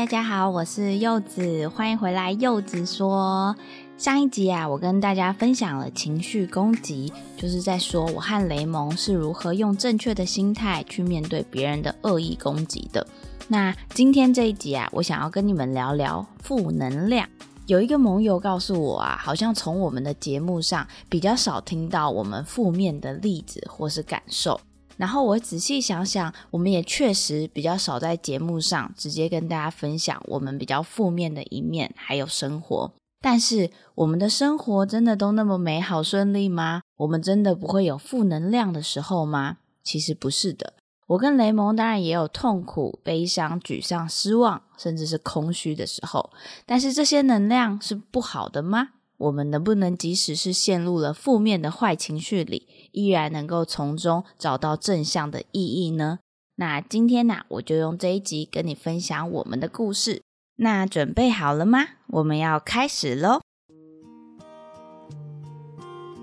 大家好，我是柚子，欢迎回来。柚子说，上一集啊，我跟大家分享了情绪攻击，就是在说我和雷蒙是如何用正确的心态去面对别人的恶意攻击的。那今天这一集啊，我想要跟你们聊聊负能量。有一个盟友告诉我啊，好像从我们的节目上比较少听到我们负面的例子或是感受。然后我仔细想想，我们也确实比较少在节目上直接跟大家分享我们比较负面的一面，还有生活。但是我们的生活真的都那么美好顺利吗？我们真的不会有负能量的时候吗？其实不是的。我跟雷蒙当然也有痛苦、悲伤、沮丧、失望，甚至是空虚的时候。但是这些能量是不好的吗？我们能不能即使是陷入了负面的坏情绪里，依然能够从中找到正向的意义呢？那今天呢，我就用这一集跟你分享我们的故事。那准备好了吗？我们要开始喽！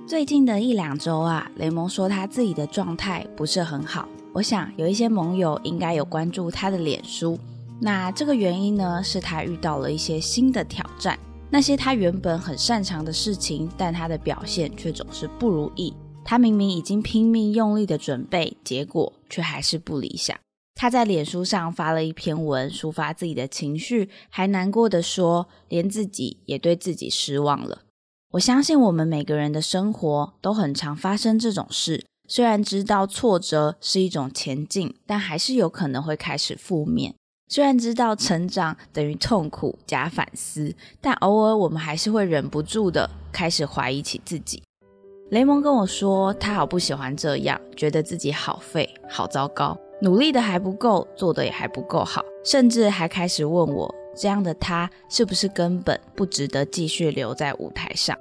最近的一两周啊，雷蒙说他自己的状态不是很好。我想有一些盟友应该有关注他的脸书。那这个原因呢，是他遇到了一些新的挑战。那些他原本很擅长的事情，但他的表现却总是不如意。他明明已经拼命用力的准备，结果却还是不理想。他在脸书上发了一篇文，抒发自己的情绪，还难过的说，连自己也对自己失望了。我相信我们每个人的生活都很常发生这种事。虽然知道挫折是一种前进，但还是有可能会开始负面。虽然知道成长等于痛苦加反思，但偶尔我们还是会忍不住的开始怀疑起自己。雷蒙跟我说，他好不喜欢这样，觉得自己好废、好糟糕，努力的还不够，做的也还不够好，甚至还开始问我，这样的他是不是根本不值得继续留在舞台上。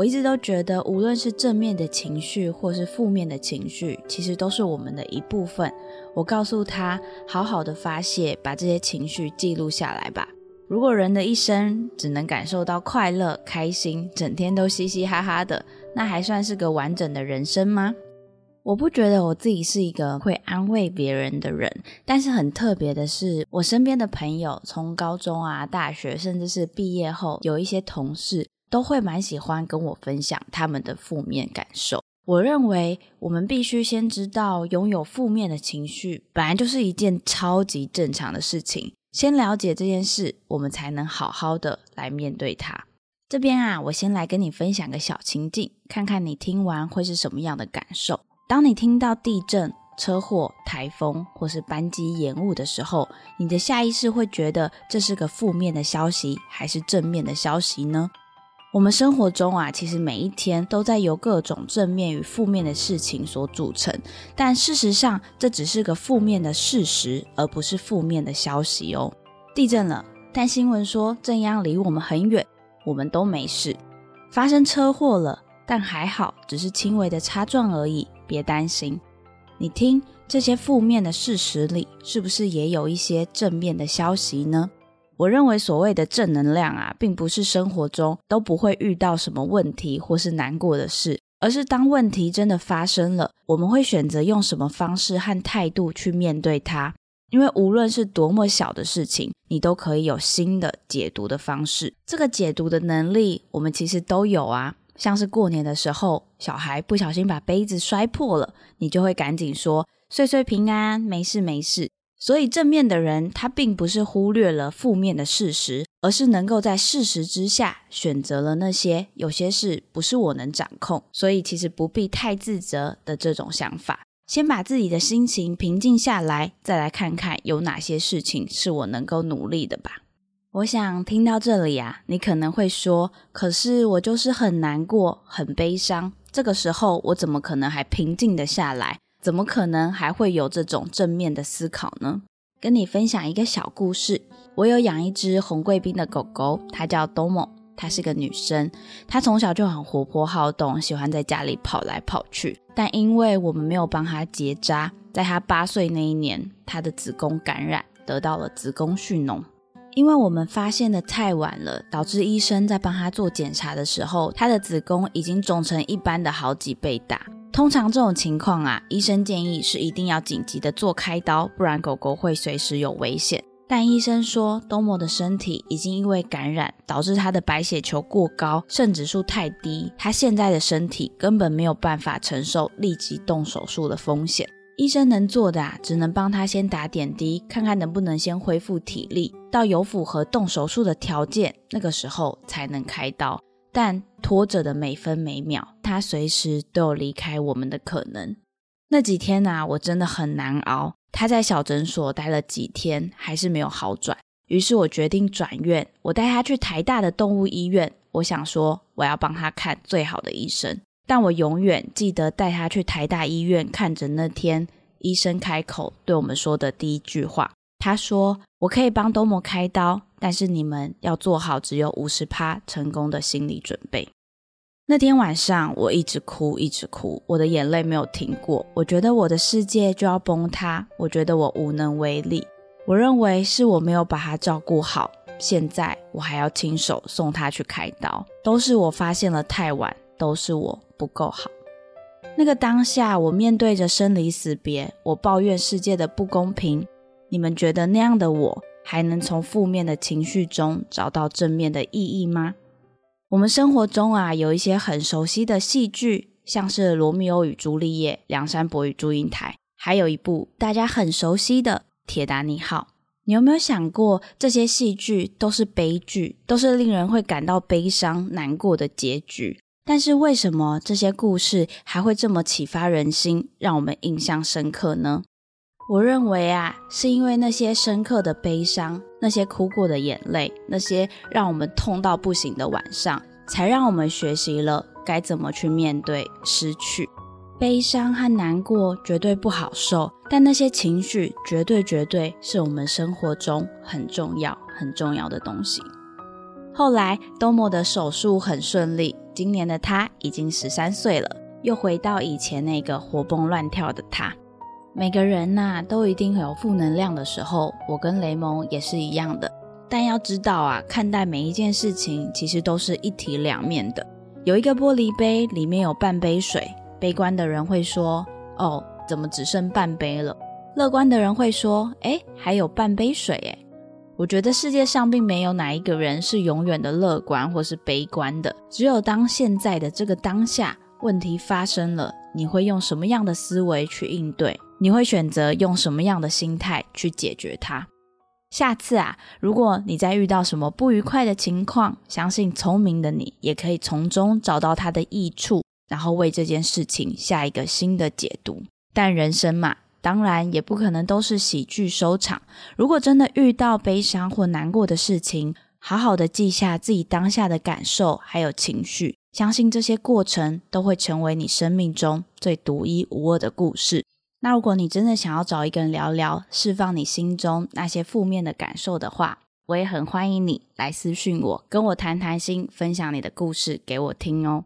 我一直都觉得，无论是正面的情绪，或是负面的情绪，其实都是我们的一部分。我告诉他，好好的发泄，把这些情绪记录下来吧。如果人的一生只能感受到快乐、开心，整天都嘻嘻哈哈的，那还算是个完整的人生吗？我不觉得我自己是一个会安慰别人的人，但是很特别的是，我身边的朋友，从高中啊、大学，甚至是毕业后，有一些同事。都会蛮喜欢跟我分享他们的负面感受。我认为我们必须先知道，拥有负面的情绪本来就是一件超级正常的事情。先了解这件事，我们才能好好的来面对它。这边啊，我先来跟你分享个小情境，看看你听完会是什么样的感受。当你听到地震、车祸、台风或是班机延误的时候，你的下意识会觉得这是个负面的消息，还是正面的消息呢？我们生活中啊，其实每一天都在由各种正面与负面的事情所组成，但事实上这只是个负面的事实，而不是负面的消息哦。地震了，但新闻说震央离我们很远，我们都没事。发生车祸了，但还好，只是轻微的擦撞而已，别担心。你听这些负面的事实里，是不是也有一些正面的消息呢？我认为所谓的正能量啊，并不是生活中都不会遇到什么问题或是难过的事，而是当问题真的发生了，我们会选择用什么方式和态度去面对它。因为无论是多么小的事情，你都可以有新的解读的方式。这个解读的能力，我们其实都有啊。像是过年的时候，小孩不小心把杯子摔破了，你就会赶紧说“岁岁平安，没事没事”。所以正面的人，他并不是忽略了负面的事实，而是能够在事实之下选择了那些有些事不是我能掌控，所以其实不必太自责的这种想法。先把自己的心情平静下来，再来看看有哪些事情是我能够努力的吧。我想听到这里啊，你可能会说：“可是我就是很难过、很悲伤，这个时候我怎么可能还平静的下来？”怎么可能还会有这种正面的思考呢？跟你分享一个小故事。我有养一只红贵宾的狗狗，它叫 Domo，它是个女生。她从小就很活泼好动，喜欢在家里跑来跑去。但因为我们没有帮它结扎，在它八岁那一年，它的子宫感染，得到了子宫蓄脓。因为我们发现的太晚了，导致医生在帮它做检查的时候，它的子宫已经肿成一般的好几倍大。通常这种情况啊，医生建议是一定要紧急的做开刀，不然狗狗会随时有危险。但医生说，多摩的身体已经因为感染导致他的白血球过高，肾指数太低，他现在的身体根本没有办法承受立即动手术的风险。医生能做的啊，只能帮他先打点滴，看看能不能先恢复体力，到有符合动手术的条件，那个时候才能开刀。但拖着的每分每秒，他随时都有离开我们的可能。那几天呐，我真的很难熬。他在小诊所待了几天，还是没有好转。于是我决定转院，我带他去台大的动物医院。我想说，我要帮他看最好的医生。但我永远记得带他去台大医院看诊那天，医生开口对我们说的第一句话。他说：“我可以帮多摩开刀。”但是你们要做好只有五十趴成功的心理准备。那天晚上我一直哭，一直哭，我的眼泪没有停过。我觉得我的世界就要崩塌，我觉得我无能为力。我认为是我没有把他照顾好，现在我还要亲手送他去开刀，都是我发现了太晚，都是我不够好。那个当下，我面对着生离死别，我抱怨世界的不公平。你们觉得那样的我？还能从负面的情绪中找到正面的意义吗？我们生活中啊，有一些很熟悉的戏剧，像是《罗密欧与朱丽叶》《梁山伯与祝英台》，还有一部大家很熟悉的《铁达尼号》。你有没有想过，这些戏剧都是悲剧，都是令人会感到悲伤难过的结局？但是为什么这些故事还会这么启发人心，让我们印象深刻呢？我认为啊，是因为那些深刻的悲伤，那些哭过的眼泪，那些让我们痛到不行的晚上，才让我们学习了该怎么去面对失去。悲伤和难过绝对不好受，但那些情绪绝对绝对是我们生活中很重要很重要的东西。后来，多莫的手术很顺利，今年的他已经十三岁了，又回到以前那个活蹦乱跳的他。每个人呐，都一定有负能量的时候。我跟雷蒙也是一样的。但要知道啊，看待每一件事情，其实都是一体两面的。有一个玻璃杯，里面有半杯水。悲观的人会说：“哦，怎么只剩半杯了？”乐观的人会说：“哎，还有半杯水。”哎，我觉得世界上并没有哪一个人是永远的乐观或是悲观的。只有当现在的这个当下，问题发生了，你会用什么样的思维去应对？你会选择用什么样的心态去解决它？下次啊，如果你在遇到什么不愉快的情况，相信聪明的你也可以从中找到它的益处，然后为这件事情下一个新的解读。但人生嘛，当然也不可能都是喜剧收场。如果真的遇到悲伤或难过的事情，好好的记下自己当下的感受还有情绪，相信这些过程都会成为你生命中最独一无二的故事。那如果你真的想要找一个人聊聊，释放你心中那些负面的感受的话，我也很欢迎你来私讯我，跟我谈谈心，分享你的故事给我听哦。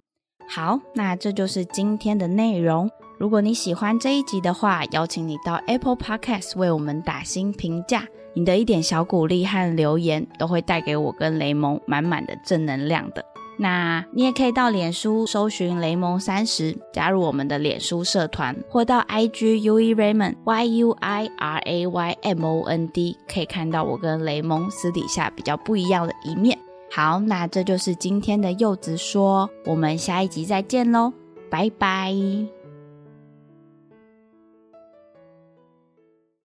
好，那这就是今天的内容。如果你喜欢这一集的话，邀请你到 Apple Podcast 为我们打新评价，你的一点小鼓励和留言都会带给我跟雷蒙满满的正能量的。那你也可以到脸书搜寻雷蒙三十，加入我们的脸书社团，或到 IG U E Raymond Y U I R A Y M O N D，可以看到我跟雷蒙私底下比较不一样的一面。好，那这就是今天的柚子说，我们下一集再见喽，拜拜。